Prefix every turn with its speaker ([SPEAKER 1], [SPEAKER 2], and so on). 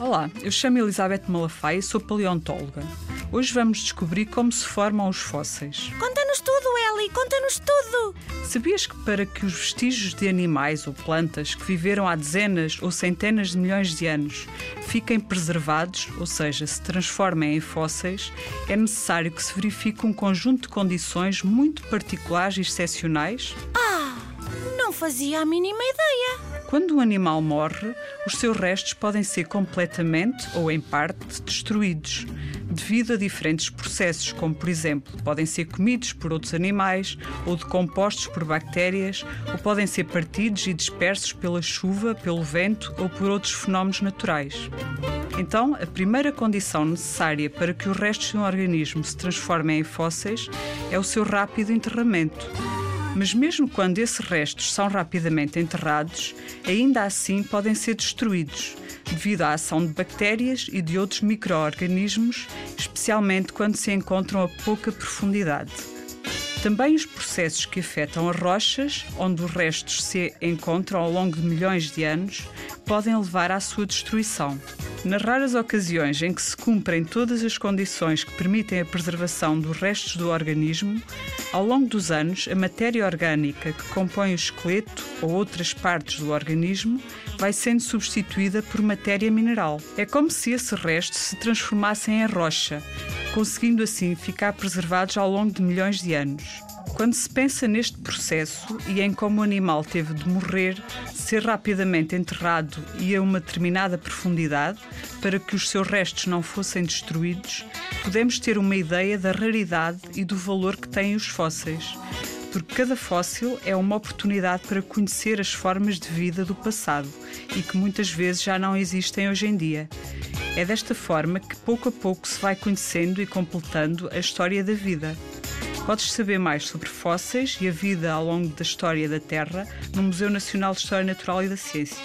[SPEAKER 1] Olá, eu chamo Elizabeth Malafaia e sou paleontóloga. Hoje vamos descobrir como se formam os fósseis.
[SPEAKER 2] Conta-nos tudo, Ellie, conta-nos tudo!
[SPEAKER 1] Sabias que para que os vestígios de animais ou plantas que viveram há dezenas ou centenas de milhões de anos fiquem preservados, ou seja, se transformem em fósseis, é necessário que se verifique um conjunto de condições muito particulares e excepcionais?
[SPEAKER 2] Ah, não fazia a mínima ideia!
[SPEAKER 1] Quando um animal morre, os seus restos podem ser completamente ou em parte destruídos, devido a diferentes processos, como por exemplo, podem ser comidos por outros animais ou decompostos por bactérias, ou podem ser partidos e dispersos pela chuva, pelo vento ou por outros fenómenos naturais. Então, a primeira condição necessária para que os restos de um organismo se transformem em fósseis é o seu rápido enterramento. Mas mesmo quando esses restos são rapidamente enterrados, ainda assim podem ser destruídos, devido à ação de bactérias e de outros micro-organismos, especialmente quando se encontram a pouca profundidade. Também os processos que afetam as rochas, onde os restos se encontram ao longo de milhões de anos, podem levar à sua destruição. Nas raras ocasiões em que se cumprem todas as condições que permitem a preservação dos restos do organismo, ao longo dos anos, a matéria orgânica que compõe o esqueleto ou outras partes do organismo vai sendo substituída por matéria mineral. É como se esses restos se transformassem em rocha, conseguindo assim ficar preservados ao longo de milhões de anos. Quando se pensa neste processo e em como o animal teve de morrer, ser rapidamente enterrado e a uma determinada profundidade, para que os seus restos não fossem destruídos, podemos ter uma ideia da raridade e do valor que têm os fósseis. Porque cada fóssil é uma oportunidade para conhecer as formas de vida do passado e que muitas vezes já não existem hoje em dia. É desta forma que pouco a pouco se vai conhecendo e completando a história da vida. Podes saber mais sobre fósseis e a vida ao longo da história da Terra no Museu Nacional de História Natural e da Ciência.